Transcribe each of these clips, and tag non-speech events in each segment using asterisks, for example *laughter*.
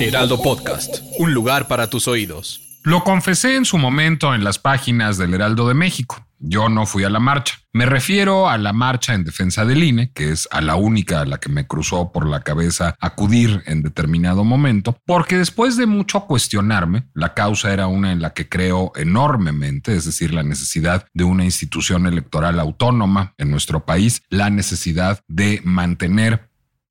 Heraldo Podcast, un lugar para tus oídos. Lo confesé en su momento en las páginas del Heraldo de México. Yo no fui a la marcha. Me refiero a la marcha en defensa del INE, que es a la única a la que me cruzó por la cabeza acudir en determinado momento, porque después de mucho cuestionarme, la causa era una en la que creo enormemente, es decir, la necesidad de una institución electoral autónoma en nuestro país, la necesidad de mantener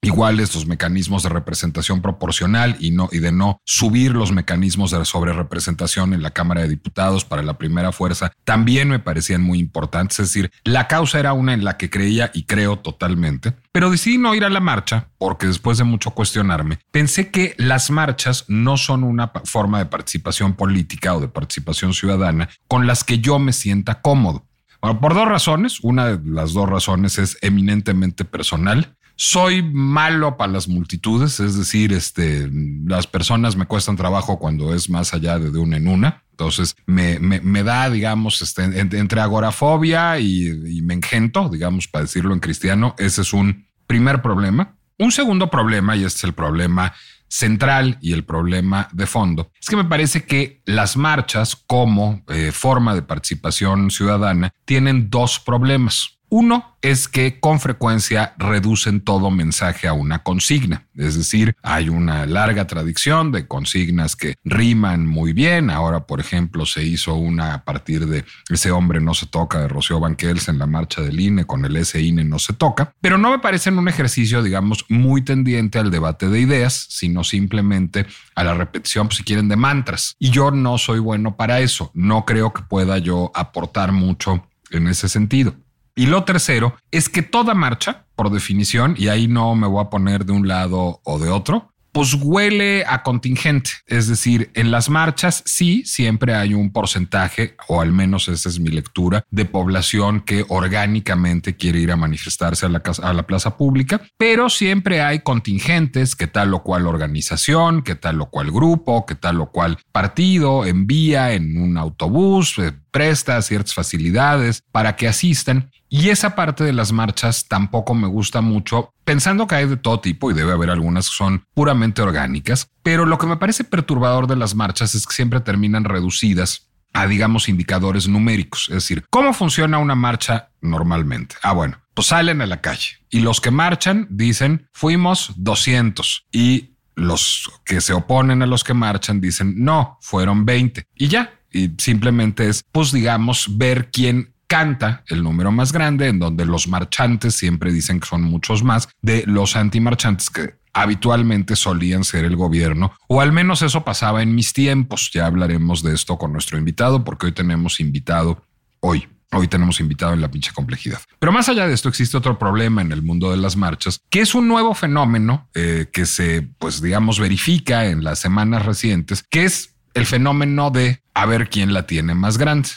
iguales los mecanismos de representación proporcional y no y de no subir los mecanismos de sobre representación en la Cámara de Diputados para la primera fuerza también me parecían muy importantes, es decir, la causa era una en la que creía y creo totalmente, pero decidí no ir a la marcha porque después de mucho cuestionarme, pensé que las marchas no son una forma de participación política o de participación ciudadana con las que yo me sienta cómodo. Bueno, por dos razones. Una de las dos razones es eminentemente personal. Soy malo para las multitudes, es decir, este, las personas me cuestan trabajo cuando es más allá de, de una en una. Entonces me, me, me da, digamos, este, entre agorafobia y, y me engento, digamos, para decirlo en cristiano. Ese es un primer problema. Un segundo problema, y este es el problema central y el problema de fondo, es que me parece que las marchas como eh, forma de participación ciudadana tienen dos problemas. Uno es que con frecuencia reducen todo mensaje a una consigna. Es decir, hay una larga tradición de consignas que riman muy bien. Ahora, por ejemplo, se hizo una a partir de ese hombre no se toca de Rocío Banquels en la marcha del INE con el ese INE no se toca, pero no me parece un ejercicio, digamos, muy tendiente al debate de ideas, sino simplemente a la repetición, si quieren, de mantras. Y yo no soy bueno para eso. No creo que pueda yo aportar mucho en ese sentido. Y lo tercero es que toda marcha, por definición, y ahí no me voy a poner de un lado o de otro, pues huele a contingente. Es decir, en las marchas sí, siempre hay un porcentaje, o al menos esa es mi lectura, de población que orgánicamente quiere ir a manifestarse a la, a la plaza pública, pero siempre hay contingentes que tal o cual organización, que tal o cual grupo, que tal o cual partido envía en un autobús, eh, presta ciertas facilidades para que asistan. Y esa parte de las marchas tampoco me gusta mucho, pensando que hay de todo tipo y debe haber algunas que son puramente orgánicas, pero lo que me parece perturbador de las marchas es que siempre terminan reducidas a, digamos, indicadores numéricos. Es decir, ¿cómo funciona una marcha normalmente? Ah, bueno, pues salen a la calle y los que marchan dicen, fuimos 200 y los que se oponen a los que marchan dicen, no, fueron 20 y ya. Y simplemente es, pues digamos, ver quién canta el número más grande, en donde los marchantes siempre dicen que son muchos más de los antimarchantes que habitualmente solían ser el gobierno, o al menos eso pasaba en mis tiempos. Ya hablaremos de esto con nuestro invitado, porque hoy tenemos invitado hoy. Hoy tenemos invitado en la pinche complejidad. Pero más allá de esto, existe otro problema en el mundo de las marchas, que es un nuevo fenómeno eh, que se, pues digamos, verifica en las semanas recientes, que es el fenómeno de a ver quién la tiene más grande.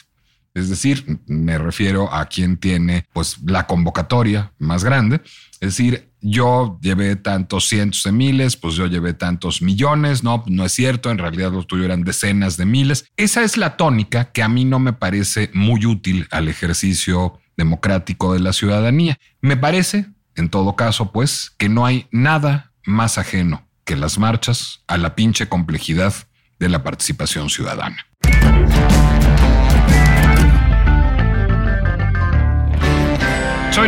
Es decir, me refiero a quién tiene pues la convocatoria más grande. Es decir, yo llevé tantos cientos de miles, pues yo llevé tantos millones. No, no es cierto. En realidad los tuyos eran decenas de miles. Esa es la tónica que a mí no me parece muy útil al ejercicio democrático de la ciudadanía. Me parece, en todo caso, pues, que no hay nada más ajeno que las marchas a la pinche complejidad de la participación ciudadana.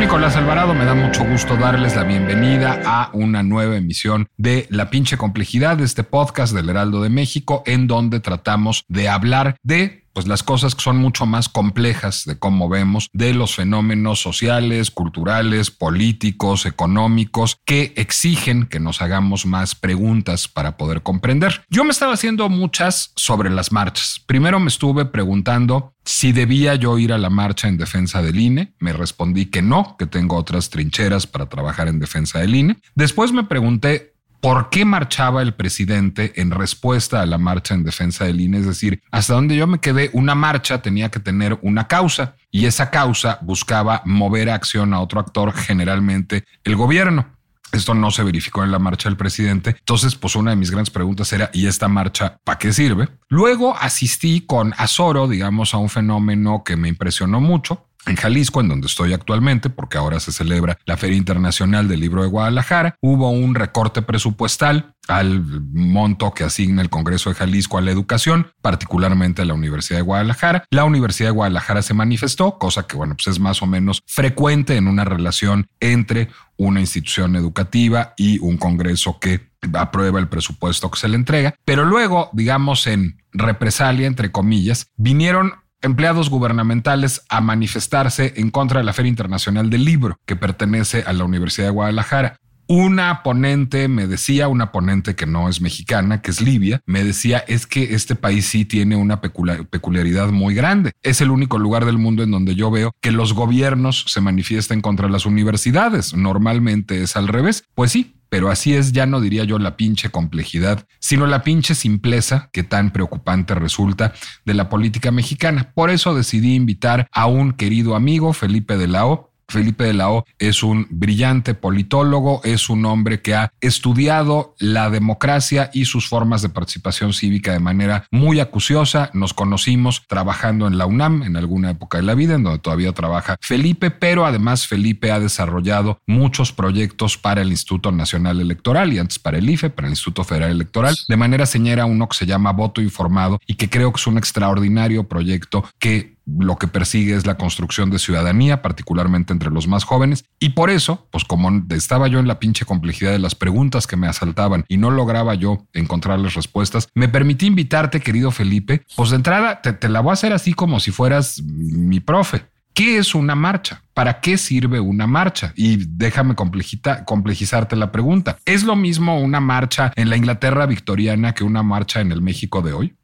Nicolás Alvarado, me da mucho gusto darles la bienvenida a una nueva emisión de La pinche complejidad este podcast del Heraldo de México, en donde tratamos de hablar de pues las cosas son mucho más complejas de cómo vemos, de los fenómenos sociales, culturales, políticos, económicos, que exigen que nos hagamos más preguntas para poder comprender. Yo me estaba haciendo muchas sobre las marchas. Primero me estuve preguntando si debía yo ir a la marcha en defensa del INE, me respondí que no, que tengo otras trincheras para trabajar en defensa del INE. Después me pregunté por qué marchaba el presidente en respuesta a la marcha en defensa del INE. Es decir, hasta donde yo me quedé, una marcha tenía que tener una causa y esa causa buscaba mover acción a otro actor, generalmente el gobierno. Esto no se verificó en la marcha del presidente. Entonces, pues una de mis grandes preguntas era, ¿y esta marcha para qué sirve? Luego asistí con azoro, digamos, a un fenómeno que me impresionó mucho, en Jalisco, en donde estoy actualmente, porque ahora se celebra la Feria Internacional del Libro de Guadalajara, hubo un recorte presupuestal al monto que asigna el Congreso de Jalisco a la educación, particularmente a la Universidad de Guadalajara. La Universidad de Guadalajara se manifestó, cosa que, bueno, pues es más o menos frecuente en una relación entre una institución educativa y un Congreso que aprueba el presupuesto que se le entrega. Pero luego, digamos, en represalia, entre comillas, vinieron empleados gubernamentales a manifestarse en contra de la Feria Internacional del Libro, que pertenece a la Universidad de Guadalajara. Una ponente me decía, una ponente que no es mexicana, que es Libia, me decía, es que este país sí tiene una peculiaridad muy grande. Es el único lugar del mundo en donde yo veo que los gobiernos se manifiesten contra las universidades. Normalmente es al revés. Pues sí, pero así es, ya no diría yo la pinche complejidad, sino la pinche simpleza que tan preocupante resulta de la política mexicana. Por eso decidí invitar a un querido amigo, Felipe de la O, Felipe de la O es un brillante politólogo, es un hombre que ha estudiado la democracia y sus formas de participación cívica de manera muy acuciosa. Nos conocimos trabajando en la UNAM en alguna época de la vida, en donde todavía trabaja Felipe, pero además Felipe ha desarrollado muchos proyectos para el Instituto Nacional Electoral y antes para el IFE, para el Instituto Federal Electoral, de manera señera uno que se llama Voto Informado y que creo que es un extraordinario proyecto que lo que persigue es la construcción de ciudadanía, particularmente entre los más jóvenes. Y por eso, pues como estaba yo en la pinche complejidad de las preguntas que me asaltaban y no lograba yo encontrarles respuestas, me permití invitarte, querido Felipe. Pues de entrada, te, la voy a hacer así como si fueras mi profe. ¿Qué es una marcha? ¿Para qué sirve una marcha? Y déjame complejizarte la pregunta. ¿Es lo mismo una marcha en la Inglaterra victoriana que una marcha en el México de hoy?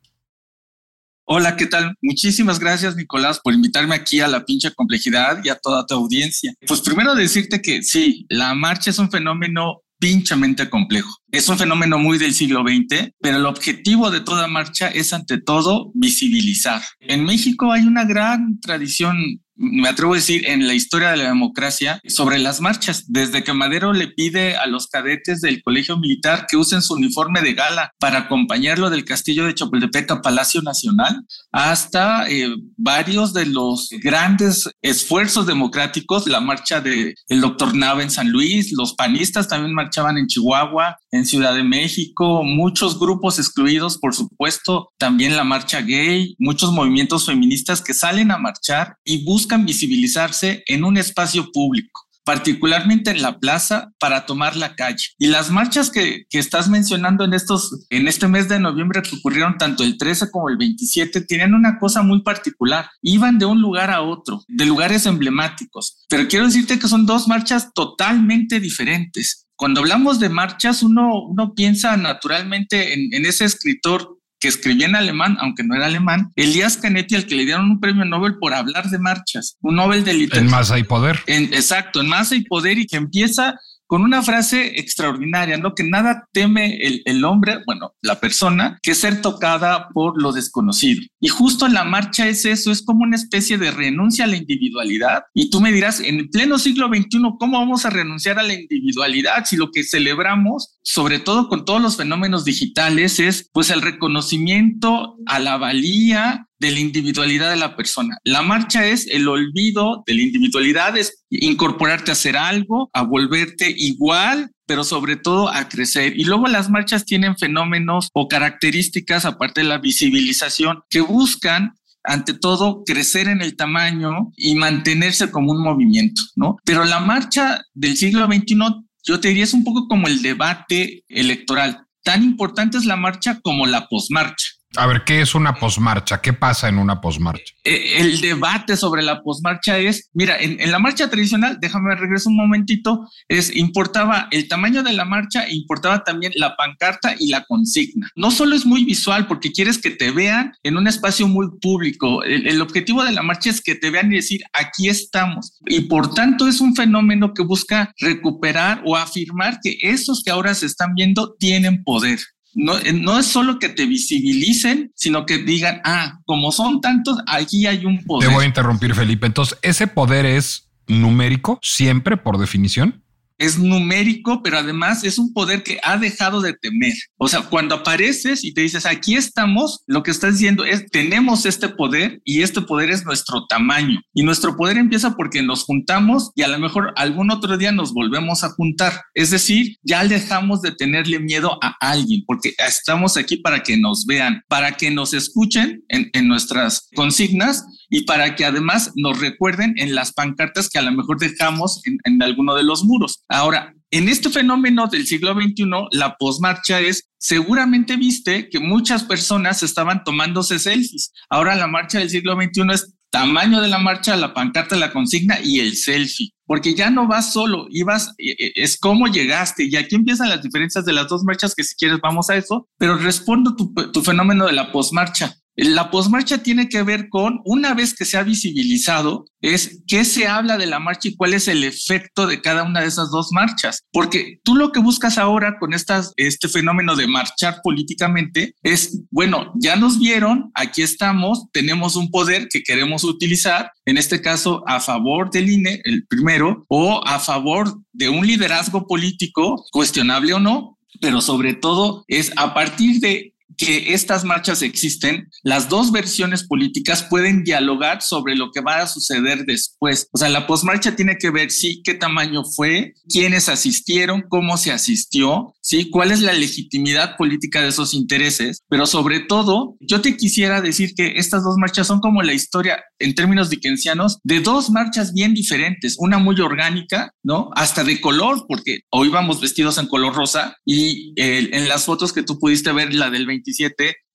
Hola, ¿qué tal? Muchísimas gracias, Nicolás, por invitarme aquí a la pinche complejidad y a toda tu audiencia. Pues primero decirte que sí, la marcha es un fenómeno pinchamente complejo. Es un fenómeno muy del siglo XX, pero el objetivo de toda marcha es ante todo visibilizar. En México hay una gran tradición me atrevo a decir, en la historia de la democracia sobre las marchas, desde que Madero le pide a los cadetes del colegio militar que usen su uniforme de gala para acompañarlo del castillo de Chapultepec a Palacio Nacional, hasta eh, varios de los grandes esfuerzos democráticos, la marcha del el doctor Nava en San Luis, los panistas también marchaban en Chihuahua, en Ciudad de México, muchos grupos excluidos, por supuesto, también la marcha gay, muchos movimientos feministas que salen a marchar y buscan buscan visibilizarse en un espacio público particularmente en la plaza para tomar la calle. Y las marchas que, estás mencionando en estos, en este mes de noviembre que ocurrieron tanto el 13 como el 27, tienen una cosa muy particular. Iban de un lugar a otro, de lugares emblemáticos. Pero quiero decirte que son dos marchas totalmente diferentes. Cuando hablamos de marchas, uno, piensa naturalmente en, en ese escritor que escribía en alemán, aunque no era alemán, Elías Canetti, al que le dieron un premio Nobel por hablar de marchas, un Nobel de literatura. En masa y poder. exacto, en masa y poder y que empieza con una frase extraordinaria, ¿no? Que nada teme el, hombre, bueno, la persona, que ser tocada por lo desconocido. Y justo la marcha es eso, es como una especie de renuncia a la individualidad. Y tú me dirás, en el pleno siglo XXI, ¿cómo vamos a renunciar a la individualidad si lo que celebramos, sobre todo con todos los fenómenos digitales, es pues el reconocimiento a la valía de la individualidad de la persona. La marcha es el olvido de la individualidad, es incorporarte a hacer algo, a volverte igual, pero sobre todo a crecer. Y luego las marchas tienen fenómenos o características, aparte de la visibilización, que buscan ante todo crecer en el tamaño y mantenerse como un movimiento, ¿no? Pero la marcha del siglo XXI, yo te diría, es un poco como el debate electoral. Tan importante es la marcha como la posmarcha. A ver, ¿qué es una posmarcha? ¿Qué pasa en una posmarcha? Eh, el debate sobre la posmarcha es, mira, en, la marcha tradicional, déjame regreso un momentito, es importaba el tamaño de la marcha, importaba también la pancarta y la consigna. No solo es muy visual porque quieres que te vean en un espacio muy público. El, el objetivo de la marcha es que te vean y decir, aquí estamos. Y por tanto es un fenómeno que busca recuperar o afirmar que esos que ahora se están viendo tienen poder. No, eh, no, es solo que te visibilicen, sino que digan, ah, como son tantos, aquí hay un poder. Te voy a interrumpir, Felipe. Entonces, ¿ese poder es numérico siempre por definición? Es numérico, pero además es un poder que ha dejado de temer. O sea, cuando apareces y te dices, aquí estamos, lo que estás diciendo es, tenemos este poder y este poder es nuestro tamaño. Y nuestro poder empieza porque nos juntamos y a lo mejor algún otro día nos volvemos a juntar. Es decir, ya dejamos de tenerle miedo a alguien porque estamos aquí para que nos vean, para que nos escuchen en, en nuestras consignas y para que además nos recuerden en las pancartas que a lo mejor dejamos en, en alguno de los muros. Ahora, en este fenómeno del siglo XXI, la posmarcha es, seguramente viste que muchas personas estaban tomándose selfies. Ahora la marcha del siglo XXI es tamaño de la marcha, la pancarta, la consigna y el selfie. Porque ya no vas solo, ibas, e, e, es cómo llegaste. Y aquí empiezan las diferencias de las dos marchas, que si quieres vamos a eso, pero respondo tu, tu fenómeno de la posmarcha. La posmarcha tiene que ver con, una vez que se ha visibilizado, es qué se habla de la marcha y cuál es el efecto de cada una de esas dos marchas. Porque tú lo que buscas ahora con estas, este fenómeno de marchar políticamente es, bueno, ya nos vieron, aquí estamos, tenemos un poder que queremos utilizar, en este caso a favor del INE, el primero, o a favor de un liderazgo político, cuestionable o no, pero sobre todo es a partir de que estas marchas existen, las dos versiones políticas pueden dialogar sobre lo que va a suceder después. O sea, la posmarcha tiene que ver, sí, qué tamaño fue, quiénes asistieron, cómo se asistió, sí, cuál es la legitimidad política de esos intereses, pero sobre todo, yo te quisiera decir que estas dos marchas son como la historia en términos dickensianos de dos marchas bien diferentes, una muy orgánica, ¿no? Hasta de color, porque hoy vamos vestidos en color rosa y en las fotos que tú pudiste ver, la del 20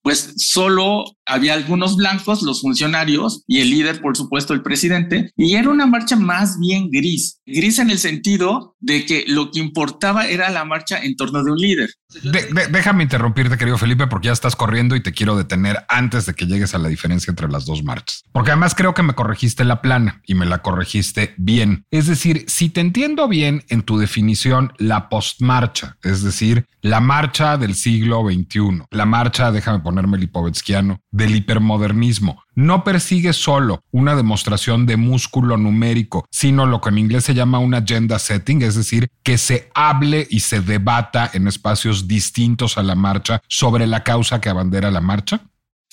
pues solo había algunos blancos, los funcionarios y el líder, por supuesto, el presidente, y era una marcha más bien gris, gris en el sentido de que lo que importaba era la marcha en torno de un líder. Déjame interrumpirte, querido Felipe, porque ya estás corriendo y te quiero detener antes de que llegues a la diferencia entre las dos marchas. Porque además creo que me corregiste la plana y me la corregiste bien. Es decir, si te entiendo bien en tu definición, la postmarcha, es decir, la marcha del siglo XXI, la marcha, déjame ponerme lipovetsquiano, del hipermodernismo. No persigue solo una demostración de músculo numérico, sino lo que en inglés se llama un agenda setting, es decir, que se hable y se debata en espacios distintos a la marcha sobre la causa que abandera la marcha.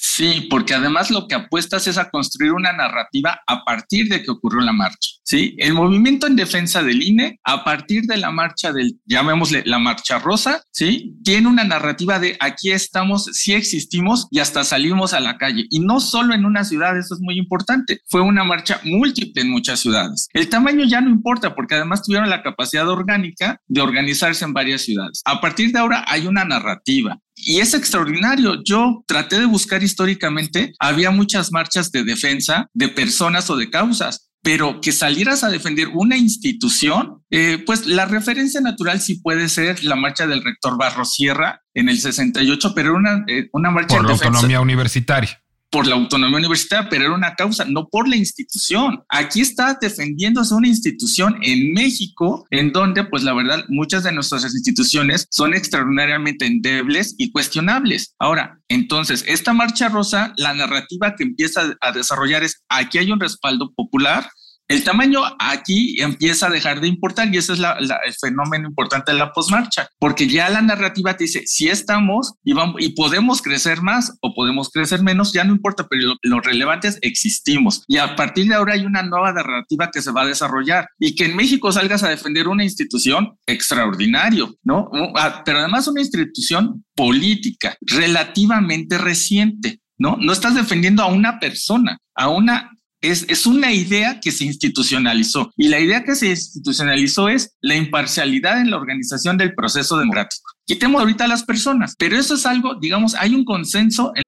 Sí, porque además lo que apuestas es a construir una narrativa a partir de que ocurrió la marcha. Sí, el movimiento en defensa del INE, a partir de la marcha del, llamémosle la marcha rosa, sí, tiene una narrativa de aquí estamos, sí existimos y hasta salimos a la calle. Y no solo en una ciudad, eso es muy importante. Fue una marcha múltiple en muchas ciudades. El tamaño ya no importa porque además tuvieron la capacidad orgánica de organizarse en varias ciudades. A partir de ahora hay una narrativa, y es extraordinario. Yo traté de buscar históricamente, había muchas marchas de defensa de personas o de causas, pero que salieras a defender una institución, eh, pues la referencia natural sí puede ser la marcha del rector Barros Sierra en el 68, pero una, eh, una marcha por la autonomía universitaria por la autonomía universitaria, pero era una causa, no por la institución. Aquí está defendiéndose una institución en México, en donde, pues la verdad, muchas de nuestras instituciones son extraordinariamente endebles y cuestionables. Ahora, entonces, esta marcha rosa, la narrativa que empieza a desarrollar es, aquí hay un respaldo popular, el tamaño aquí empieza a dejar de importar y ese es el fenómeno importante de la posmarcha, porque ya la narrativa te dice, si estamos y, vamos, y podemos crecer más o podemos crecer menos, ya no importa, pero lo, relevante es existimos. Y a partir de ahora hay una nueva narrativa que se va a desarrollar y que en México salgas a defender una institución extraordinario, ¿no? Ah, pero además una institución política relativamente reciente. ¿no? No estás defendiendo a una persona, a una es, una idea que se institucionalizó y la idea que se institucionalizó es la imparcialidad en la organización del proceso democrático. Quitemos ahorita a las personas, pero eso es algo, digamos, hay un consenso. En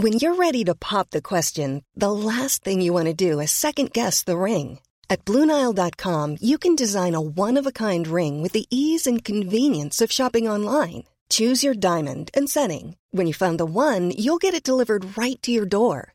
When you're ready to pop the question, the last thing you want to do is second guess the ring. At Bluenile.com, you can design a one of a kind ring with the ease and convenience of shopping online. Choose your diamond and setting. When you find the one, you'll get it delivered right to your door.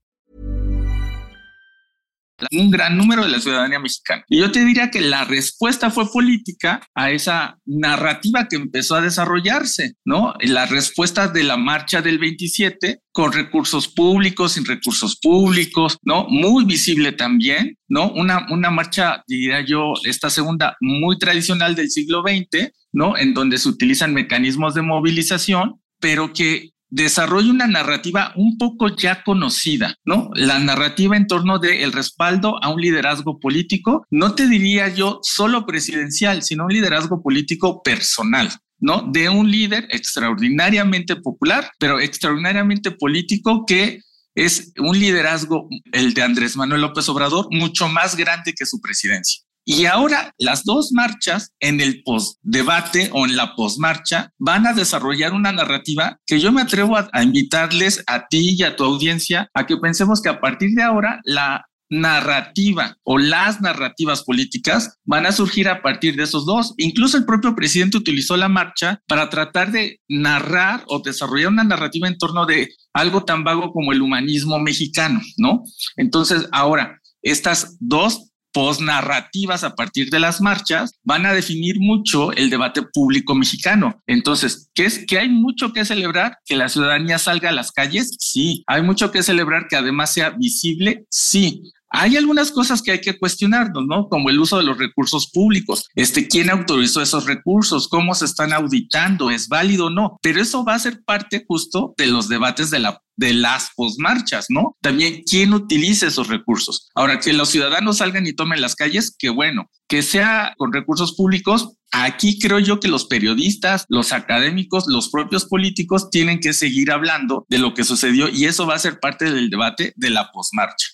Un gran número de la ciudadanía mexicana. Y yo te diría que la respuesta fue política a esa narrativa que empezó a desarrollarse, ¿no? La respuesta de la marcha del 27 con recursos públicos, sin recursos públicos, ¿no? Muy visible también, ¿no? Una, una marcha, diría yo, esta segunda muy tradicional del siglo XX, ¿no? En donde se utilizan mecanismos de movilización, pero que desarrolla una narrativa un poco ya conocida, ¿no? La narrativa en torno del respaldo a un liderazgo político, no te diría yo solo presidencial, sino un liderazgo político personal. ¿no? De un líder extraordinariamente popular, pero extraordinariamente político que es un liderazgo, el de Andrés Manuel López Obrador, mucho más grande que su presidencia. Y ahora las dos marchas en el post-debate o en la post-marcha van a desarrollar una narrativa que yo me atrevo a, a, invitarles a ti y a tu audiencia a que pensemos que a partir de ahora la narrativa o las narrativas políticas van a surgir a partir de esos dos. Incluso el propio presidente utilizó la marcha para tratar de narrar o desarrollar una narrativa en torno de algo tan vago como el humanismo mexicano, ¿no? Entonces, ahora, estas dos posnarrativas a partir de las marchas van a definir mucho el debate público mexicano. Entonces, ¿qué es que hay mucho que celebrar que la ciudadanía salga a las calles? Sí, hay mucho que celebrar que además sea visible. Sí, hay algunas cosas que hay que cuestionarnos, ¿no? Como el uso de los recursos públicos. Este, ¿quién autorizó esos recursos? ¿Cómo se están auditando? ¿Es válido o no? Pero eso va a ser parte justo de los debates de la de las posmarchas, ¿no? También quién utiliza esos recursos. Ahora, que los ciudadanos salgan y tomen las calles, qué bueno. Que sea con recursos públicos, aquí creo yo que los periodistas, los académicos, los propios políticos tienen que seguir hablando de lo que sucedió y eso va a ser parte del debate de la posmarcha.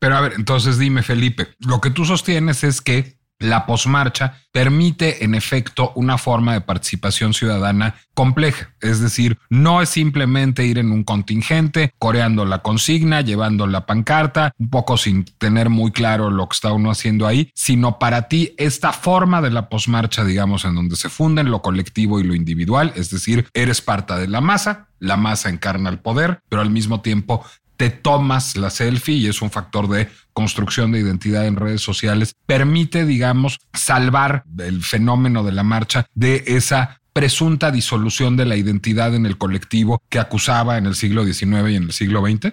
Pero a ver, entonces dime, Felipe, lo que tú sostienes es que la posmarcha permite en efecto una forma de participación ciudadana compleja, es decir, no es simplemente ir en un contingente, coreando la consigna, llevando la pancarta, un poco sin tener muy claro lo que está uno haciendo ahí, sino para ti esta forma de la posmarcha, digamos, en donde se funden lo colectivo y lo individual, es decir, eres parte de la masa, la masa encarna el poder, pero al mismo tiempo te tomas la selfie y es un factor de construcción de identidad en redes sociales, permite, digamos, salvar el fenómeno de la marcha de esa presunta disolución de la identidad en el colectivo que acusaba en el siglo XIX y en el siglo XX?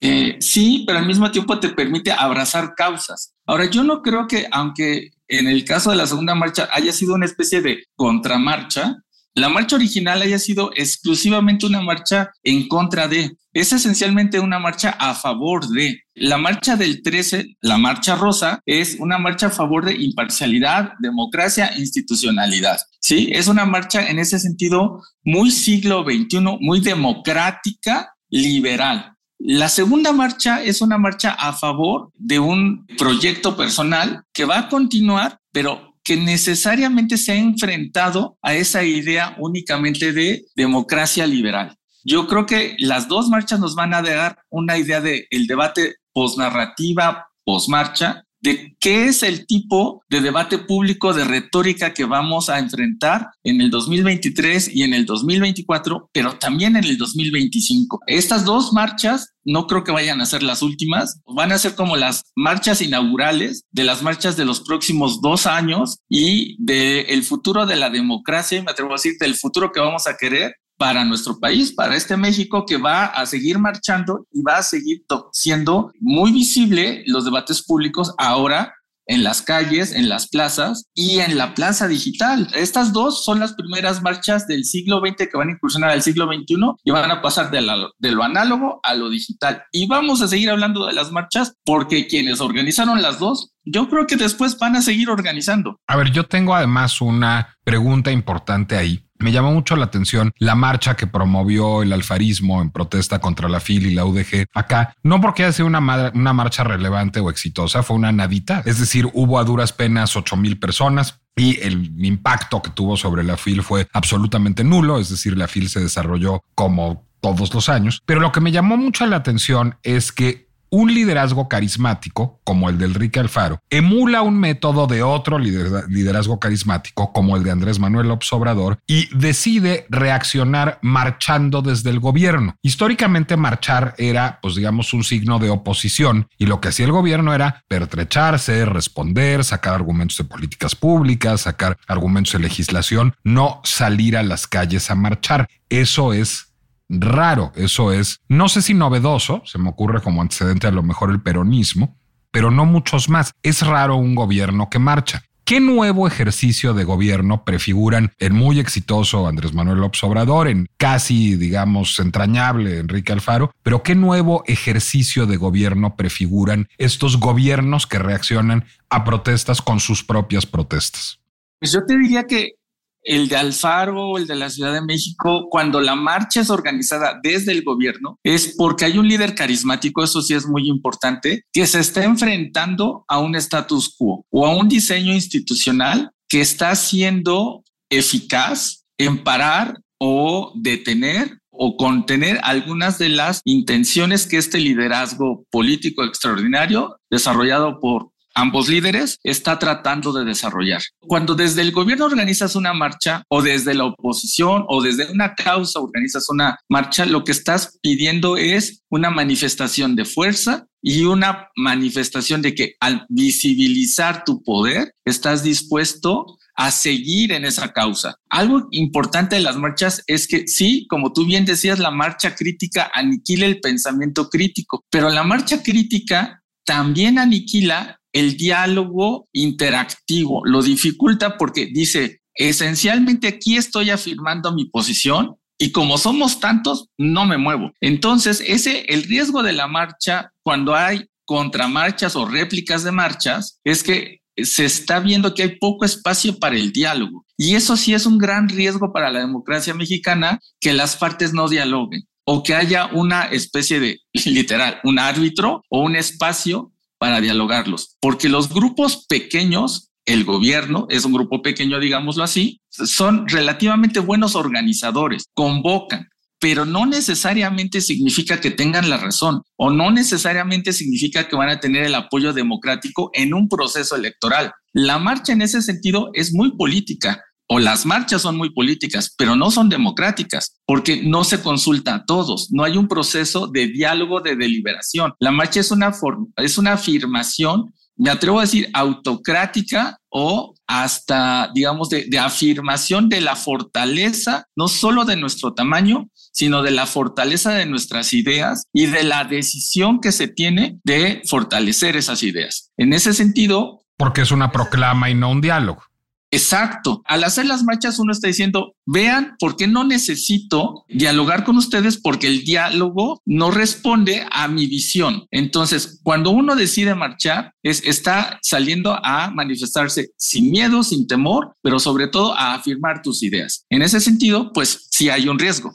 Eh, sí, pero al mismo tiempo te permite abrazar causas. Ahora, yo no creo que, aunque en el caso de la segunda marcha haya sido una especie de contramarcha, la marcha original haya sido exclusivamente una marcha en contra de. Es esencialmente una marcha a favor de. La marcha del 13, la marcha rosa, es una marcha a favor de imparcialidad, democracia, institucionalidad. Sí, es una marcha en ese sentido muy siglo XXI, muy democrática, liberal. La segunda marcha es una marcha a favor de un proyecto personal que va a continuar, pero que necesariamente se ha enfrentado a esa idea únicamente de democracia liberal. Yo creo que las dos marchas nos van a dar una idea del el debate posnarrativa, posmarcha, de qué es el tipo de debate público de retórica que vamos a enfrentar en el 2023 y en el 2024, pero también en el 2025. Estas dos marchas no creo que vayan a ser las últimas, van a ser como las marchas inaugurales de las marchas de los próximos dos años y del futuro de la democracia, y me atrevo a decir del futuro que vamos a querer para nuestro país, para este México que va a seguir marchando y va a seguir siendo muy visible los debates públicos ahora en las calles, en las plazas y en la plaza digital. Estas dos son las primeras marchas del siglo XX que van a incursionar al siglo XXI y van a pasar de, la, de, lo análogo a lo digital. Y vamos a seguir hablando de las marchas porque quienes organizaron las dos, yo creo que después van a seguir organizando. A ver, yo tengo además una pregunta importante ahí Me llamó mucho la atención la marcha que promovió el alfarismo en protesta contra la FIL y la UDG acá, no porque haya sido una, una marcha relevante o exitosa, fue una nadita, es decir, hubo a duras penas 8 mil personas, y el impacto que tuvo sobre la FIL fue absolutamente nulo, es decir, la FIL se desarrolló como todos los años, pero lo que me llamó mucho la atención es que un liderazgo carismático, como el del Enrique Alfaro, emula un método de otro liderazgo carismático, como el de Andrés Manuel López Obrador, y decide reaccionar marchando desde el gobierno. Históricamente marchar era, pues digamos, un signo de oposición, y lo que hacía el gobierno era pertrecharse, responder, sacar argumentos de políticas públicas, sacar argumentos de legislación, no salir a las calles a marchar. Eso es raro. Eso es, no sé si novedoso, se me ocurre como antecedente a lo mejor el peronismo, pero no muchos más. Es raro un gobierno que marcha. ¿Qué nuevo ejercicio de gobierno prefiguran el muy exitoso Andrés Manuel López Obrador, en casi, digamos, entrañable Enrique Alfaro? Pero ¿qué nuevo ejercicio de gobierno prefiguran estos gobiernos que reaccionan a protestas con sus propias protestas? Pues yo te diría que el de Alfaro, el de la Ciudad de México, cuando la marcha es organizada desde el gobierno, es porque hay un líder carismático, eso sí es muy importante, que se está enfrentando a un status quo o a un diseño institucional que está siendo eficaz en parar o detener o contener algunas de las intenciones que este liderazgo político extraordinario desarrollado por ambos líderes está tratando de desarrollar. Cuando desde el gobierno organizas una marcha o desde la oposición o desde una causa organizas una marcha, lo que estás pidiendo es una manifestación de fuerza y una manifestación de que al visibilizar tu poder estás dispuesto a seguir en esa causa. Algo importante de las marchas es que sí, como tú bien decías, la marcha crítica aniquila el pensamiento crítico, pero la marcha crítica también aniquila el diálogo interactivo, lo dificulta porque dice, esencialmente aquí estoy afirmando mi posición y como somos tantos, no me muevo. Entonces, ese, el riesgo de la marcha cuando hay contramarchas o réplicas de marchas es que se está viendo que hay poco espacio para el diálogo. Y eso sí es un gran riesgo para la democracia mexicana, que las partes no dialoguen o que haya una especie de, *laughs* literal, un árbitro o un espacio para dialogarlos, porque los grupos pequeños, el gobierno es un grupo pequeño, digámoslo así, son relativamente buenos organizadores, convocan, pero no necesariamente significa que tengan la razón o no necesariamente significa que van a tener el apoyo democrático en un proceso electoral. La marcha en ese sentido es muy política o las marchas son muy políticas, pero no son democráticas, porque no se consulta a todos, no hay un proceso de diálogo, de deliberación. La marcha es una, es una afirmación, me atrevo a decir, autocrática o hasta, digamos, de, de afirmación de la fortaleza, no solo de nuestro tamaño, sino de la fortaleza de nuestras ideas y de la decisión que se tiene de fortalecer esas ideas. En ese sentido... Porque es una proclama y no un diálogo. Exacto. Al hacer las marchas uno está diciendo, vean, ¿por qué no necesito dialogar con ustedes? Porque el diálogo no responde a mi visión. Entonces, cuando uno decide marchar, es, está saliendo a manifestarse sin miedo, sin temor, pero sobre todo a afirmar tus ideas. En ese sentido, pues sí hay un riesgo.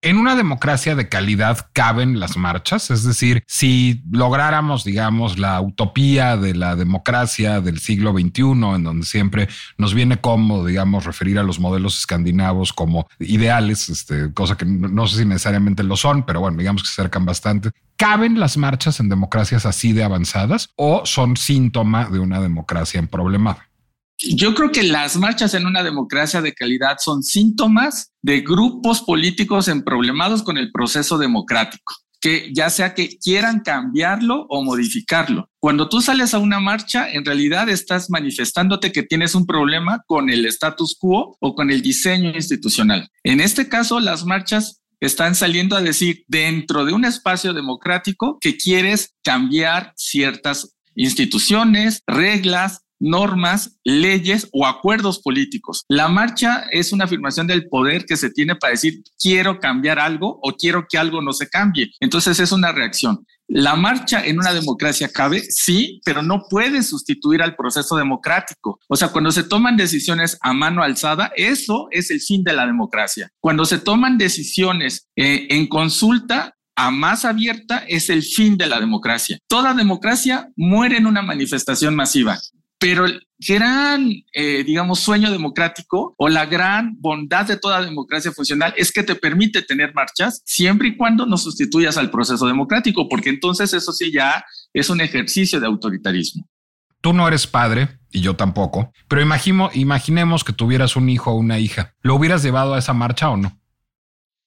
En una democracia de calidad caben las marchas, es decir, si lográramos, digamos, la utopía de la democracia del siglo XXI, en donde siempre nos viene cómodo, digamos, referir a los modelos escandinavos como ideales, este, cosa que no sé si necesariamente lo son, pero bueno, digamos que se acercan bastante. ¿Caben las marchas en democracias así de avanzadas o son síntoma de una democracia en problemada? Yo creo que las marchas en una democracia de calidad son síntomas de grupos políticos emproblemados con el proceso democrático, que ya sea que quieran cambiarlo o modificarlo. Cuando tú sales a una marcha, en realidad estás manifestándote que tienes un problema con el status quo o con el diseño institucional. En este caso, las marchas están saliendo a decir dentro de un espacio democrático que quieres cambiar ciertas instituciones, reglas, normas, leyes o acuerdos políticos. La marcha es una afirmación del poder que se tiene para decir quiero cambiar algo o quiero que algo no se cambie. Entonces es una reacción. La marcha en una democracia cabe, sí, pero no puede sustituir al proceso democrático. O sea, cuando se toman decisiones a mano alzada, eso es el fin de la democracia. Cuando se toman decisiones eh, en consulta, a más abierta es el fin de la democracia. Toda democracia muere en una manifestación masiva. Pero el gran, eh, digamos, sueño democrático o la gran bondad de toda democracia funcional es que te permite tener marchas siempre y cuando no sustituyas al proceso democrático, porque entonces eso sí ya es un ejercicio de autoritarismo. Tú no eres padre y yo tampoco, pero imagino, imaginemos que tuvieras un hijo o una hija. ¿Lo hubieras llevado a esa marcha o no?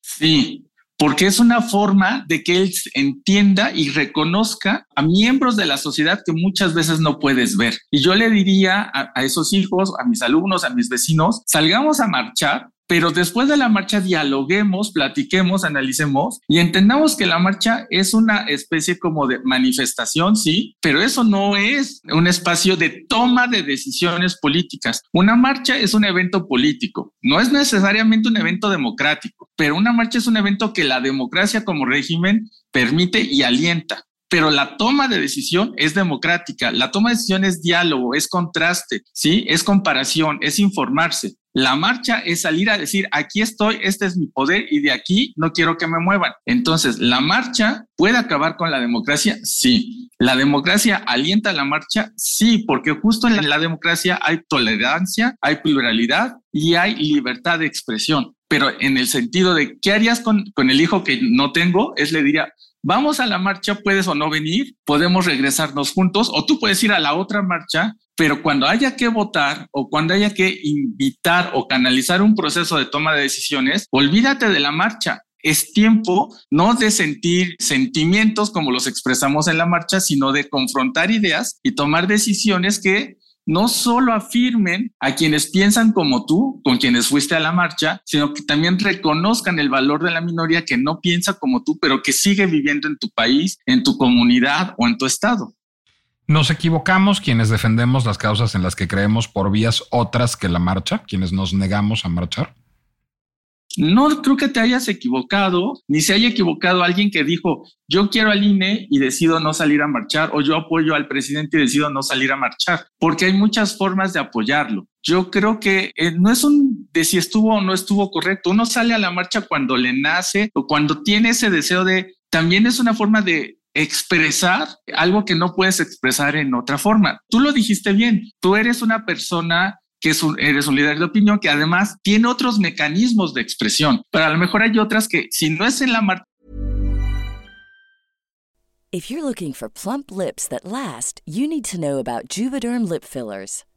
Sí, porque es una forma de que él entienda y reconozca a miembros de la sociedad que muchas veces no puedes ver. Y yo le diría a, esos hijos, a mis alumnos, a mis vecinos, salgamos a marchar pero después de la marcha dialoguemos, platiquemos, analicemos y entendamos que la marcha es una especie como de manifestación, sí, pero eso no es un espacio de toma de decisiones políticas. Una marcha es un evento político, no es necesariamente un evento democrático, pero una marcha es un evento que la democracia como régimen permite y alienta pero la toma de decisión es democrática, la toma de decisión es diálogo, es contraste, ¿sí? Es comparación, es informarse. La marcha es salir a decir, aquí estoy, este es mi poder y de aquí no quiero que me muevan. Entonces, ¿la marcha puede acabar con la democracia? Sí. ¿La democracia alienta la marcha? Sí, porque justo en la democracia hay tolerancia, hay pluralidad y hay libertad de expresión. Pero en el sentido de, ¿qué harías con, con el hijo que no tengo? Es le diría, vamos a la marcha, puedes o no venir, podemos regresarnos juntos o tú puedes ir a la otra marcha, pero cuando haya que votar o cuando haya que invitar o canalizar un proceso de toma de decisiones, olvídate de la marcha. Es tiempo no de sentir sentimientos como los expresamos en la marcha, sino de confrontar ideas y tomar decisiones que no solo afirmen a quienes piensan como tú, con quienes fuiste a la marcha, sino que también reconozcan el valor de la minoría que no piensa como tú, pero que sigue viviendo en tu país, en tu comunidad o en tu estado. Nos equivocamos quienes defendemos las causas en las que creemos por vías otras que la marcha, quienes nos negamos a marchar. No creo que te hayas equivocado, ni se haya equivocado alguien que dijo, yo quiero al INE y decido no salir a marchar, o yo apoyo al presidente y decido no salir a marchar, porque hay muchas formas de apoyarlo. Yo creo que eh, no es un de si estuvo o no estuvo correcto. Uno sale a la marcha cuando le nace o cuando tiene ese deseo de, también es una forma de expresar algo que no puedes expresar en otra forma. Tú lo dijiste bien, tú eres una persona que es un, eres un líder de opinión que además tiene otros mecanismos de expresión, pero a lo mejor hay otras que si no es en la marcha.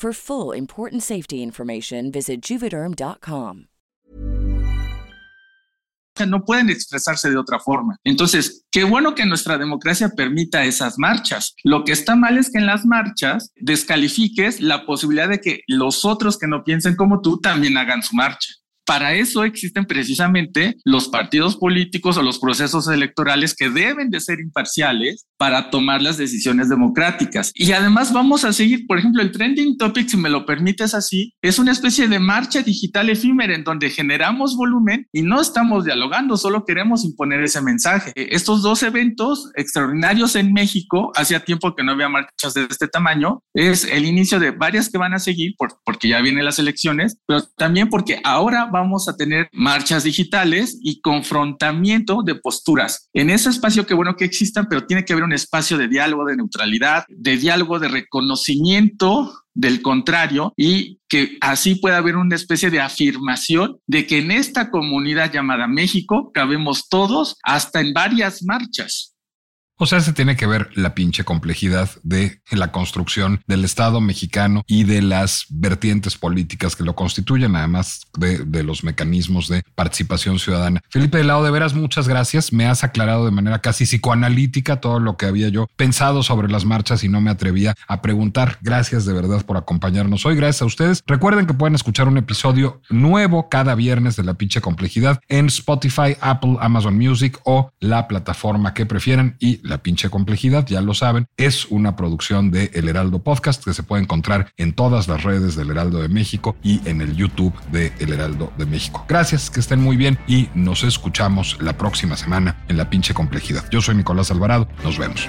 For full important safety information, visit juvederm.com. No pueden expresarse de otra forma. Entonces, qué bueno que nuestra democracia permita esas marchas. Lo que está mal es que en las marchas descalifiques la posibilidad de que los otros que no piensen como tú también hagan su marcha. Para eso existen precisamente los partidos políticos o los procesos electorales que deben de ser imparciales para tomar las decisiones democráticas. Y además vamos a seguir, por ejemplo, el trending topic, si me lo permites así, es una especie de marcha digital efímera en donde generamos volumen y no estamos dialogando, solo queremos imponer ese mensaje. Estos dos eventos extraordinarios en México, hacía tiempo que no había marchas de este tamaño, es el inicio de varias que van a seguir por, porque ya vienen las elecciones, pero también porque ahora vamos a tener marchas digitales y confrontamiento de posturas. En ese espacio, qué bueno que existan, pero tiene que haber un espacio de diálogo, de neutralidad, de diálogo, de reconocimiento del contrario y que así pueda haber una especie de afirmación de que en esta comunidad llamada México cabemos todos hasta en varias marchas. O sea, se tiene que ver la pinche complejidad de la construcción del Estado mexicano y de las vertientes políticas que lo constituyen, además de, los mecanismos de participación ciudadana. Felipe de Lado, de veras, muchas gracias. Me has aclarado de manera casi psicoanalítica todo lo que había yo pensado sobre las marchas y no me atrevía a preguntar. Gracias de verdad por acompañarnos hoy. Gracias a ustedes. Recuerden que pueden escuchar un episodio nuevo cada viernes de la pinche complejidad en Spotify, Apple, Amazon Music o la plataforma que prefieran y la pinche complejidad, ya lo saben, es una producción de El Heraldo Podcast que se puede encontrar en todas las redes del Heraldo de México y en el YouTube de El Heraldo de México. Gracias, que estén muy bien y nos escuchamos la próxima semana en la pinche complejidad. Yo soy Nicolás Alvarado, nos vemos.